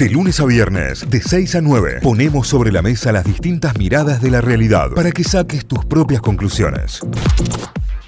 De lunes a viernes, de 6 a 9, ponemos sobre la mesa las distintas miradas de la realidad para que saques tus propias conclusiones.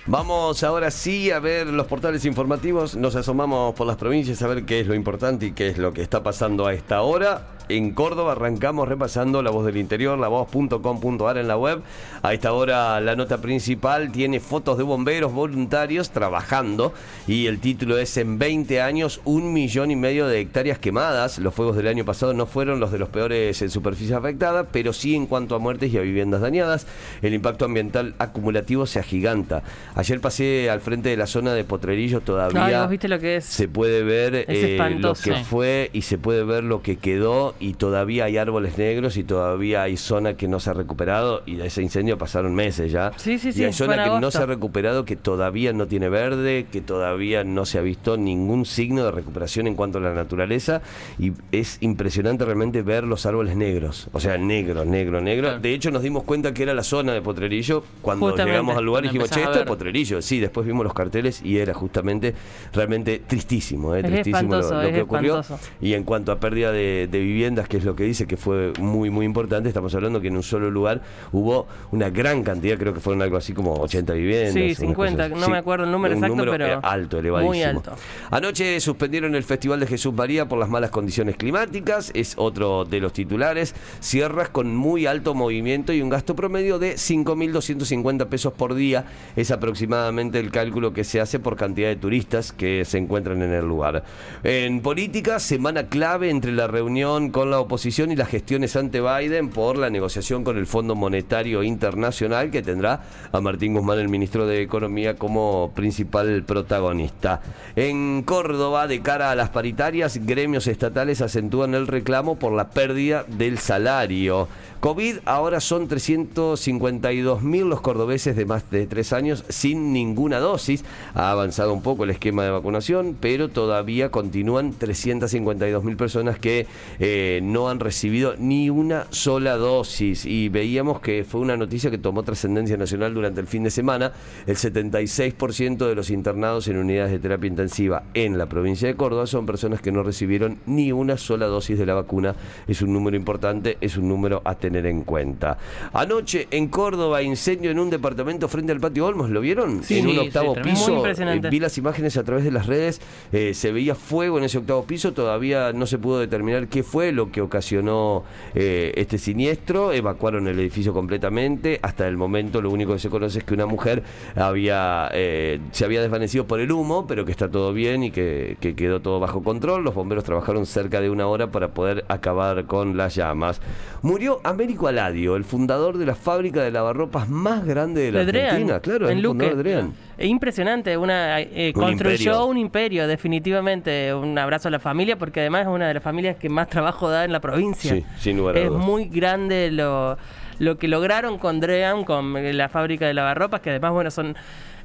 Vamos ahora sí a ver los portales informativos, nos asomamos por las provincias a ver qué es lo importante y qué es lo que está pasando a esta hora. En Córdoba arrancamos repasando La Voz del Interior, lavoz.com.ar en la web. A esta hora la nota principal tiene fotos de bomberos voluntarios trabajando y el título es En 20 años, un millón y medio de hectáreas quemadas. Los fuegos del año pasado no fueron los de los peores en superficie afectada, pero sí en cuanto a muertes y a viviendas dañadas. El impacto ambiental acumulativo se agiganta. Ayer pasé al frente de la zona de Potrerillo, todavía viste lo que es? se puede ver eh, lo que fue y se puede ver lo que quedó y todavía hay árboles negros y todavía hay zona que no se ha recuperado y de ese incendio pasaron meses ya. Sí, sí, y sí, hay zona que no agosto. se ha recuperado, que todavía no tiene verde, que todavía no se ha visto ningún signo de recuperación en cuanto a la naturaleza y es impresionante realmente ver los árboles negros, o sea, negro, negro, negro. Claro. De hecho nos dimos cuenta que era la zona de Potrerillo cuando Justamente, llegamos al lugar y dijimos, che, esto es ver". Potrerillo. Sí, después vimos los carteles y era justamente realmente tristísimo, ¿eh? Es tristísimo lo, lo que ocurrió. espantoso. Y en cuanto a pérdida de, de viviendas, que es lo que dice que fue muy, muy importante, estamos hablando que en un solo lugar hubo una gran cantidad, creo que fueron algo así como 80 viviendas. Sí, unas 50, cosas. no me acuerdo el número exacto, número, pero eh, alto, elevadísimo. muy alto. Anoche suspendieron el Festival de Jesús María por las malas condiciones climáticas, es otro de los titulares. Sierras con muy alto movimiento y un gasto promedio de 5.250 pesos por día. Es aproximadamente el cálculo que se hace por cantidad de turistas que se encuentran en el lugar. En política, semana clave entre la reunión con la oposición y las gestiones ante Biden por la negociación con el Fondo Monetario Internacional que tendrá a Martín Guzmán, el ministro de Economía, como principal protagonista. En Córdoba, de cara a las paritarias, gremios estatales acentúan el reclamo por la pérdida del salario. COVID, ahora son 352 mil los cordobeses de más de tres años sin ninguna dosis. Ha avanzado un poco el esquema de vacunación, pero todavía continúan 352 mil personas que eh, no han recibido ni una sola dosis. Y veíamos que fue una noticia que tomó trascendencia nacional durante el fin de semana. El 76% de los internados en unidades de terapia intensiva en la provincia de Córdoba son personas que no recibieron ni una sola dosis de la vacuna. Es un número importante, es un número a tener en cuenta. Anoche en Córdoba, incendio en un departamento frente al patio Olmos, ¿lo vieron? Sí, en un octavo sí, piso. Eh, vi las imágenes a través de las redes, eh, se veía fuego en ese octavo piso, todavía no se pudo determinar qué fue lo que ocasionó eh, este siniestro, evacuaron el edificio completamente, hasta el momento lo único que se conoce es que una mujer había eh, se había desvanecido por el humo, pero que está todo bien y que, que quedó todo bajo control, los bomberos trabajaron cerca de una hora para poder acabar con las llamas. Murió Américo Aladio, el fundador de la fábrica de lavarropas más grande de la De Argentina, claro, en el fundador Luque. de Drean. Es impresionante, una, eh, Un construyó imperio. un imperio, definitivamente. Un abrazo a la familia, porque además es una de las familias que más trabajo da en la provincia. Sí, sin lugar a Es dudas. muy grande lo, lo que lograron con Dream, con la fábrica de lavarropas, que además, bueno, son,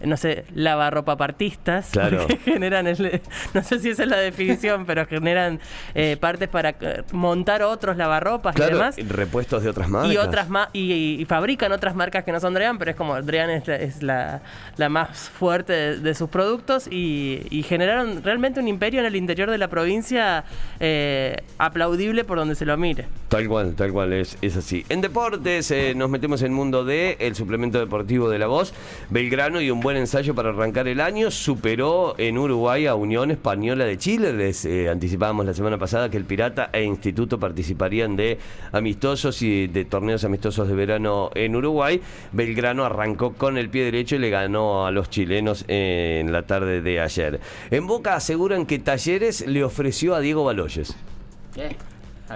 no sé, lavarropapartistas. Claro. porque generan, el- no sé si esa es la definición, pero generan eh, partes para eh, montar otros lavarropas y demás. repuestos de otras marcas. Y otras ma- y, y- y fabrican otras marcas que no son Drean, pero es como Drean es la, es la, la más fuerte de, de sus productos y, y generaron realmente un imperio en el interior de la provincia eh, aplaudible por donde se lo mire. Tal cual, tal cual, es, es así. En deportes eh, nos metemos en el mundo de el suplemento deportivo de la voz. Belgrano y un buen ensayo para arrancar el año. Superó en Uruguay a Unión Española de Chile. Les eh, anticipábamos la semana pasada que el Pirata e Instituto participarían de amistosos y de torneos amistosos de verano en Uruguay. Belgrano arrancó con el pie derecho y le ganó a los chilenos en la tarde de ayer. En Boca aseguran que Talleres le ofreció a Diego Baloyes.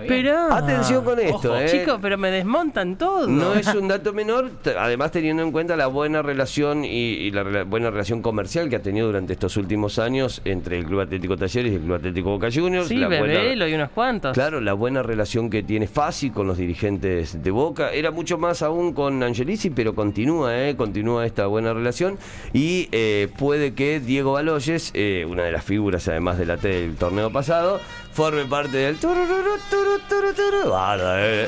Pero Atención con esto, ¿eh? Chicos, pero me desmontan todo. No es un dato menor, además teniendo en cuenta la buena relación y, y la buena relación comercial que ha tenido durante estos últimos años entre el Club Atlético Talleres y el Club Atlético Boca Juniors. Sí, la buena- Bebelo y unos cuantos. Claro, la buena relación que tiene Fasi con los dirigentes de Boca. Era mucho más aún con Angelici, pero continúa, ¿eh? Continúa esta buena relación. Y eh, puede que Diego Baloyes, eh, una de las figuras además de la T del torneo pasado, forme parte del. turururu, turu, turu, turu. Guarda, eh.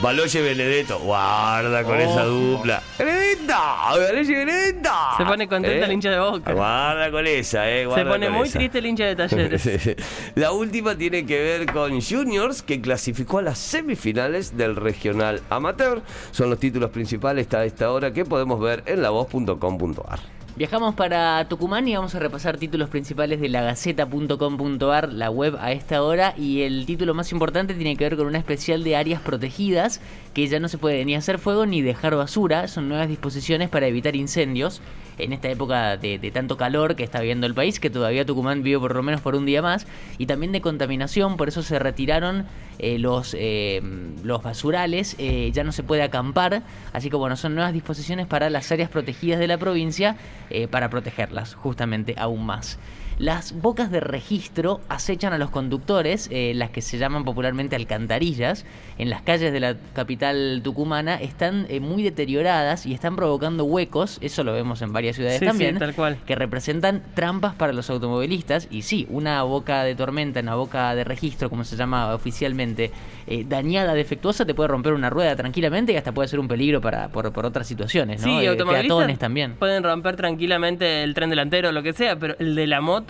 Baloche Benedetto, guarda con esa dupla. ¡Benedetto! ¡Baloche Benedetto! Se pone contenta ¿Eh? el hincha de Boca. Guarda con esa, eh. Se pone muy esa. triste el hincha de Talleres. Sí, sí. La última tiene que ver con Juniors, que clasificó a las semifinales del regional amateur. Son los títulos principales a esta hora que podemos ver en lavoz.com.ar. Viajamos para Tucumán y vamos a repasar títulos principales de la Gaceta.com.ar, la web a esta hora. Y el título más importante tiene que ver con una especial de áreas protegidas, que ya no se puede ni hacer fuego ni dejar basura. Son nuevas disposiciones para evitar incendios en esta época de, de tanto calor que está viviendo el país, que todavía Tucumán vive por lo menos por un día más, y también de contaminación, por eso se retiraron eh, los, eh, los basurales, eh, ya no se puede acampar, así que bueno, son nuevas disposiciones para las áreas protegidas de la provincia eh, para protegerlas justamente aún más. Las bocas de registro acechan a los conductores, eh, las que se llaman popularmente alcantarillas, en las calles de la capital tucumana, están eh, muy deterioradas y están provocando huecos, eso lo vemos en varias ciudades Sí, sí, también, tal cual. que representan trampas para los automovilistas. Y sí, una boca de tormenta, una boca de registro, como se llama oficialmente, eh, dañada, defectuosa, te puede romper una rueda tranquilamente y hasta puede ser un peligro para, por, por otras situaciones, ¿no? Sí, automovilistas peatones también. pueden romper tranquilamente el tren delantero o lo que sea, pero el de la moto,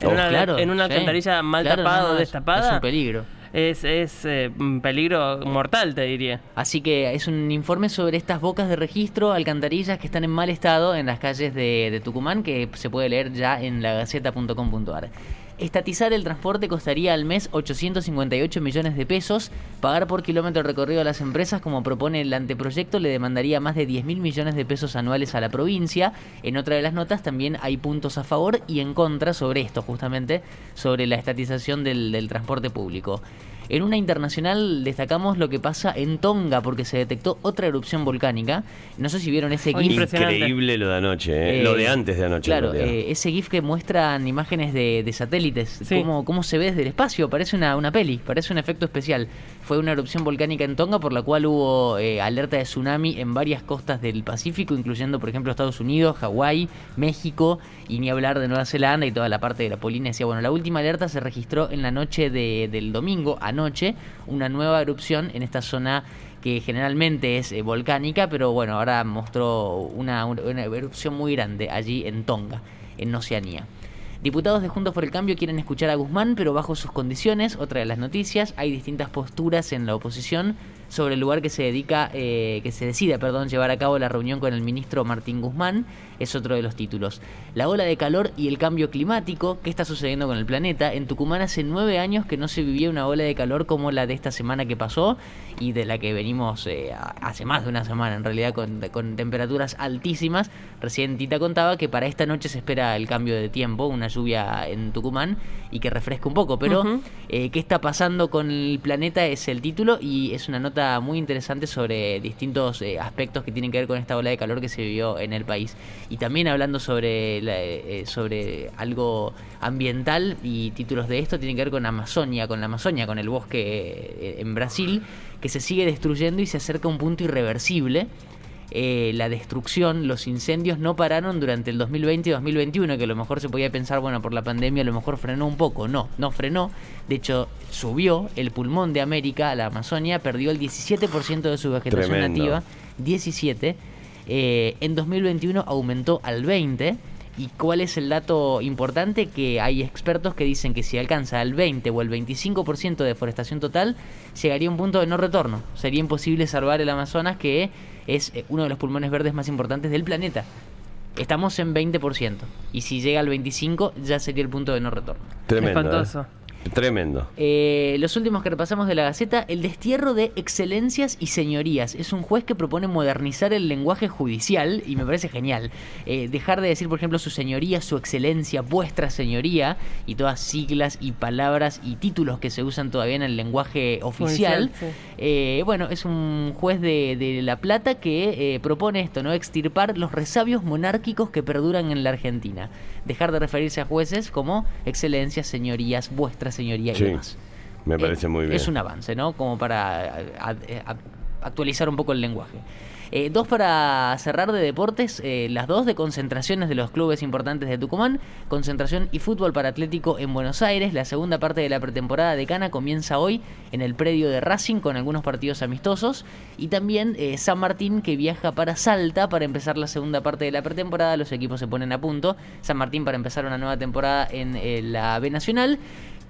en, Oh, una, claro, en una sí. alcantarilla mal Claro, tapada no, o es- destapada, Es un peligro. es, es, eh, un peligro mortal, te diría. Así que es un informe sobre estas bocas de registro, alcantarillas que están en mal estado en las calles de, de Tucumán, que se puede leer ya en lagaceta.com.ar. Estatizar el transporte costaría al mes 858 millones de pesos. Pagar por kilómetro recorrido a las empresas, como propone el anteproyecto, le demandaría más de 10 mil millones de pesos anuales a la provincia. En otra de las notas también hay puntos a favor y en contra sobre esto, justamente, sobre la estatización del, del transporte público. En una internacional destacamos lo que pasa en Tonga porque se detectó otra erupción volcánica. No sé si vieron ese GIF. Increíble lo de anoche, eh. Eh, lo de antes de anoche. Claro, eh, ese GIF que muestran imágenes de, de satélites, Sí. cómo, cómo se ve desde el espacio, parece una, una peli, parece un efecto especial. Fue una erupción volcánica en Tonga por la cual hubo eh, alerta de tsunami en varias costas del Pacífico, incluyendo por ejemplo Estados Unidos, Hawái, México y ni hablar de Nueva Zelanda y toda la parte de la Polinesia. Bueno, la última alerta se registró en la noche de- del domingo, anoche, una nueva erupción en esta zona que generalmente es eh, volcánica, pero bueno, ahora mostró una, una- una erupción muy grande allí en Tonga, en Oceanía. Diputados de Juntos por el Cambio quieren escuchar a Guzmán, pero bajo sus condiciones. Otra de las noticias, hay distintas posturas en la oposición sobre el lugar que se dedica, eh, que se decide, perdón, llevar a cabo la reunión con el ministro Martín Guzmán. Es otro de los títulos. La ola de calor y el cambio climático. ¿Qué está sucediendo con el planeta? En Tucumán hace nueve años que no se vivía una ola de calor como la de esta semana que pasó y de la que venimos eh, hace más de una semana, en realidad, con, con temperaturas altísimas. Recién Tita contaba que para esta noche se espera el cambio de tiempo, una lluvia en Tucumán y que refresque un poco. Pero, eh, ¿qué está pasando con el planeta? Es el título y es una nota muy interesante sobre distintos eh, aspectos que tienen que ver con esta ola de calor que se vivió en el país. Y también hablando sobre, la- eh, sobre algo ambiental y títulos de esto tienen que ver con Amazonia, con la Amazonia, con el bosque eh, en Brasil, que se sigue destruyendo y se acerca a un punto irreversible. Eh, la destrucción, los incendios no pararon durante el 2020 y 2021, que a lo mejor se podía pensar, bueno, por la pandemia a lo mejor frenó un poco. No, no frenó. De hecho, subió el pulmón de América, la Amazonia, perdió el 17% de su vegetación Tremendo. nativa. 17. Eh, en 2021 aumentó al 20. ¿Y cuál es el dato importante? Que hay expertos que dicen que si alcanza el 20 o el 25% de deforestación total, llegaría a un punto de no retorno. Sería imposible salvar el Amazonas, que es eh, uno de los pulmones verdes más importantes del planeta. Estamos en 20%. Y si llega al 25%, ya sería el punto de no retorno. Tremendo. Espantoso. eh. Tremendo. Eh, los últimos que repasamos de la Gaceta, el destierro de excelencias y señorías. Es un juez que propone modernizar el lenguaje judicial y me parece genial. Eh, dejar de decir, por ejemplo, su señoría, su excelencia, vuestra señoría y todas siglas y palabras y títulos que se usan todavía en el lenguaje oficial. Sí. Eh, bueno, es un juez de, de La Plata que eh, propone esto, ¿no? Extirpar los resabios monárquicos que perduran en la Argentina. Dejar de referirse a jueces como excelencias, señorías, señoría y Sí, demás. me Eh, parece muy bien. Es un avance, ¿no? Como para a- a- a- actualizar un poco el lenguaje. Eh, dos para cerrar de deportes, eh, las dos de concentraciones de los clubes importantes de Tucumán, concentración y fútbol para Atlético en Buenos Aires. La segunda parte de la pretemporada de Cana comienza hoy en el predio de Racing con algunos partidos amistosos y también eh, San Martín que viaja para Salta para empezar la segunda parte de la pretemporada. Los equipos se ponen a punto. San Martín para empezar una nueva temporada en la B Nacional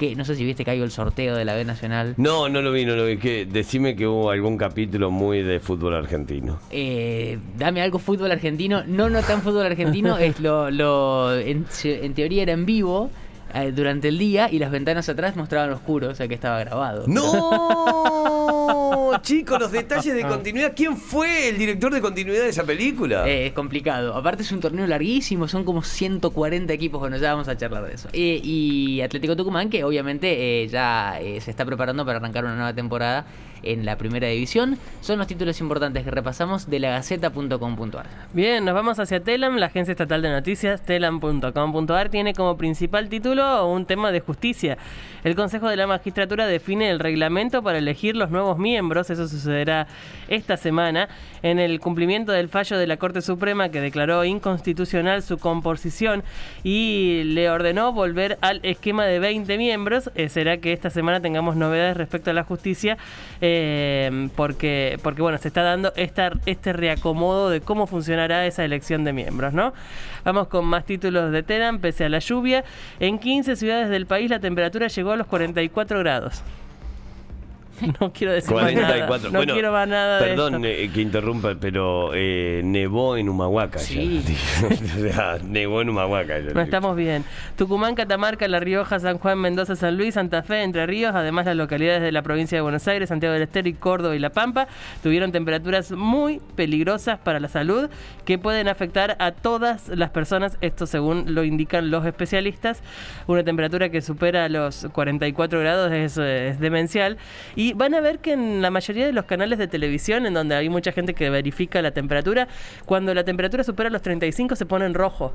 que no sé si viste que hay el sorteo de la B Nacional. No, no lo vi, no lo vi. Que, decime que hubo algún capítulo muy de fútbol argentino. Eh, dame algo fútbol argentino. No, no tan fútbol argentino. es lo, lo en, teoría era en vivo. Eh, durante el día y las ventanas atrás mostraban oscuro, o sea que estaba grabado. ¡No! Chicos, los detalles de continuidad. ¿Quién fue el director de continuidad de esa película? Eh, es complicado. Aparte es un torneo larguísimo, son como 140 equipos. Bueno, ya vamos a charlar de eso. Eh, y Atlético Tucumán, que obviamente ya se está preparando para arrancar una nueva temporada en la primera división. Son los títulos importantes que repasamos de la Gaceta.com.ar. Bien, nos vamos hacia Telam, la agencia estatal de noticias. Telam.com.ar tiene como principal título un tema de justicia. El Consejo de la Magistratura define el reglamento para elegir los nuevos miembros. Eso sucederá esta semana en el cumplimiento del fallo de la Corte Suprema que declaró inconstitucional su composición y le ordenó volver al esquema de 20 miembros. Eh, será que esta semana tengamos novedades respecto a la justicia. Eh, porque, porque bueno, se está dando este reacomodo de cómo funcionará esa elección de miembros, ¿no? Vamos con más títulos de Telam, pese a la lluvia. En 15 ciudades del país la temperatura llegó a los 44 grados. No quiero decir más nada. No quiero más nada Perdón eh, que interrumpa, pero eh, nevó en Humahuaca. Sí. nevó en Humahuaca. No estamos bien. Tucumán, Catamarca, La Rioja, San Juan, Mendoza, San Luis, Santa Fe, Entre Ríos, además las localidades de la provincia de Buenos Aires, Santiago del Estero y Córdoba y La Pampa, tuvieron temperaturas muy peligrosas para la salud que pueden afectar a todas las personas, esto según lo indican los especialistas. Una temperatura que supera los 44 grados es, es demencial y van a ver que en la mayoría de los canales de televisión, en donde hay mucha gente que verifica la temperatura, cuando la temperatura supera los 35 se pone en rojo.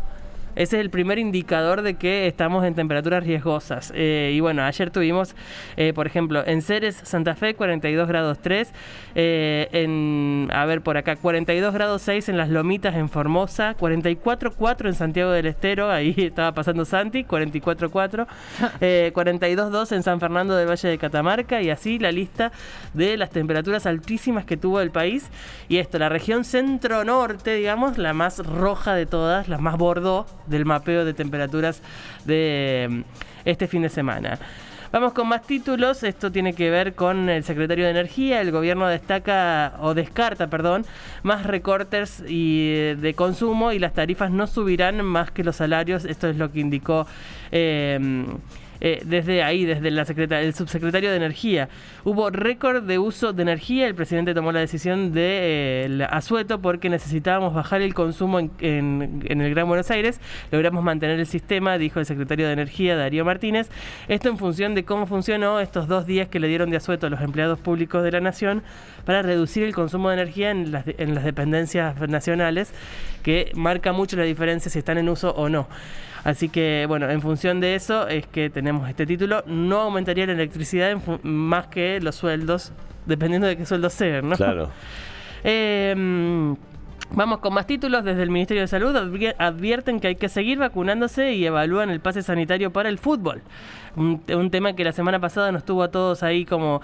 Ese es el primer indicador de que estamos en temperaturas riesgosas. Eh, y bueno, ayer tuvimos, eh, por ejemplo, en Ceres, Santa Fe, 42 grados 3. Eh, en, a ver, por acá, 42 grados 6 en Las Lomitas, en Formosa. 44,4 en Santiago del Estero. Ahí estaba pasando Santi, 44,4. 42,2 en San Fernando del Valle de Catamarca. Y así la lista de las temperaturas altísimas que tuvo el país. Y esto, la región centro-norte, digamos, la más roja de todas, la más bordó del mapeo de temperaturas de mm, este fin de semana. Vamos con más títulos. Esto tiene que ver con el secretario de Energía. El gobierno destaca o descarta, perdón, más recortes y, eh, de consumo y las tarifas no subirán más que los salarios. Esto es lo que indicó. Eh, eh, desde ahí, desde la el subsecretario de Energía. Hubo récord de uso de energía. El presidente tomó la decisión de eh, asueto porque necesitábamos bajar el consumo en, el Gran Buenos Aires. Logramos mantener el sistema, dijo el secretario de Energía, Darío Martínez. Esto en función de cómo funcionó estos dos días que le dieron de asueto a los empleados públicos de la Nación para reducir el consumo de energía en las, en las dependencias nacionales, que marca mucho la diferencia si están en uso o no. Así que, bueno, en función de eso es que tenemos este título. No aumentaría la electricidad más que los sueldos, dependiendo de qué sueldos sean, ¿no? Claro. Em, vamos con más títulos. Desde el Ministerio de Salud advierten que hay que seguir vacunándose y evalúan el pase sanitario para el fútbol. un tema que la semana pasada nos tuvo a todos ahí como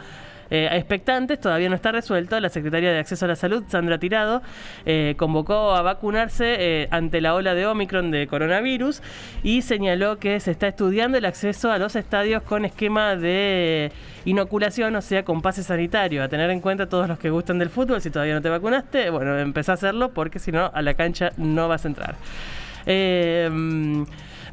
eh, expectantes, todavía no está resuelto. La secretaria de Acceso a la Salud, Sandra Tirado, eh, convocó a vacunarse eh, ante la ola de Omicron de coronavirus y señaló que se está estudiando el acceso a los estadios con esquema de inoculación, o sea, con pase sanitario. A tener en cuenta todos los que gustan del fútbol, si todavía no te vacunaste, bueno, empezá a hacerlo porque si no, a la cancha no vas a entrar.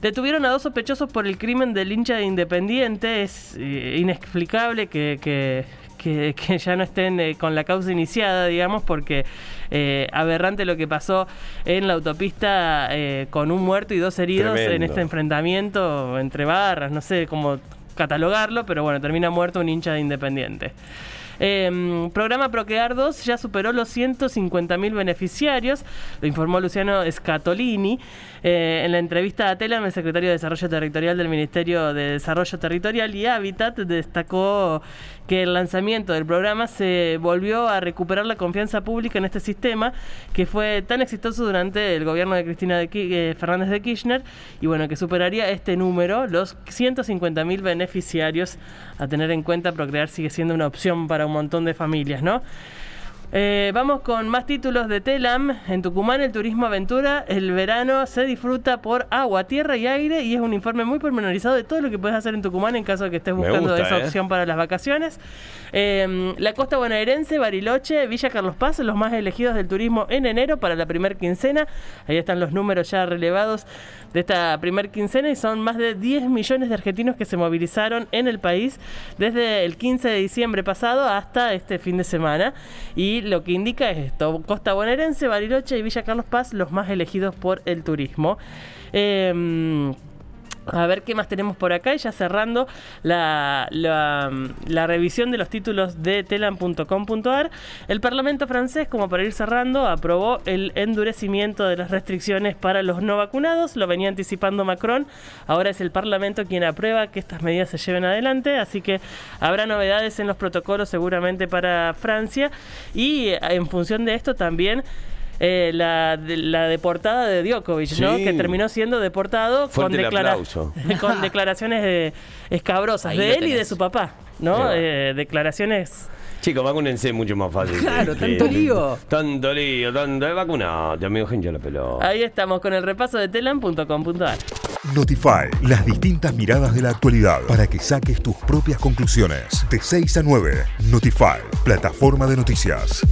Detuvieron a dos sospechosos por el crimen del hincha de Independiente. Es inexplicable que, que, ya no estén eh, con la causa iniciada, digamos, porque eh, aberrante lo que pasó en la autopista eh, con un muerto y dos heridos en este enfrentamiento entre barras, no sé cómo catalogarlo, pero bueno, termina muerto un hincha de Independiente. Eh, programa Procrear 2 ya superó los 150.000 beneficiarios, lo informó Luciano Scatolini. Eh, en la entrevista a Telam, el secretario de Desarrollo Territorial del Ministerio de Desarrollo Territorial y Hábitat destacó que el lanzamiento del programa se volvió a recuperar la confianza pública en este sistema que fue tan exitoso durante el gobierno de Cristina eh, Fernández de Kirchner y bueno, que superaría este número, los 150.000 beneficiarios a tener en cuenta, Procrear sigue siendo una opción para un montón de familias, ¿no? Eh, vamos con más títulos de Telam. En Tucumán el turismo aventura, el verano se disfruta por agua, tierra y aire y es un informe muy pormenorizado de todo lo que puedes hacer en Tucumán en caso de que estés buscando gusta, esa eh. opción para las vacaciones. Eh, la costa bonaerense, Bariloche, Villa Carlos Paz, los más elegidos del turismo en enero para la primer quincena. Ahí están los números ya relevados de esta primer quincena y son más de 10 millones de argentinos que se movilizaron en el país desde el 15 de diciembre pasado hasta este fin de semana. Y lo que indica es esto, Costa Bonaerense, Bariloche y Villa Carlos Paz, los más elegidos por el turismo. Eh, a ver qué más tenemos por acá y ya cerrando la, revisión de los títulos de telam.com.ar. El Parlamento francés, como para ir cerrando, aprobó el endurecimiento de las restricciones para los no vacunados. Lo venía anticipando Macron. Ahora es el Parlamento quien aprueba que estas medidas se lleven adelante. Así que habrá novedades en los protocolos seguramente para Francia. Y en función de esto también eh, la, de- la deportada de Djokovic, ¿no? Que terminó siendo deportado con, Fuerte declara- con declaraciones eh, escabrosas Ahí de él y de su papá, ¿no? Eh, declaraciones... Chicos, vacúnense mucho más fácil. Claro, que- tanto lío. Tanto lío, tanto. Vacunate, amigo, gente la pelota. Ahí estamos con el repaso de telam.com.ar. Notify, las distintas miradas de la actualidad para que saques tus propias conclusiones. De 6 a 9, Notify, plataforma de noticias.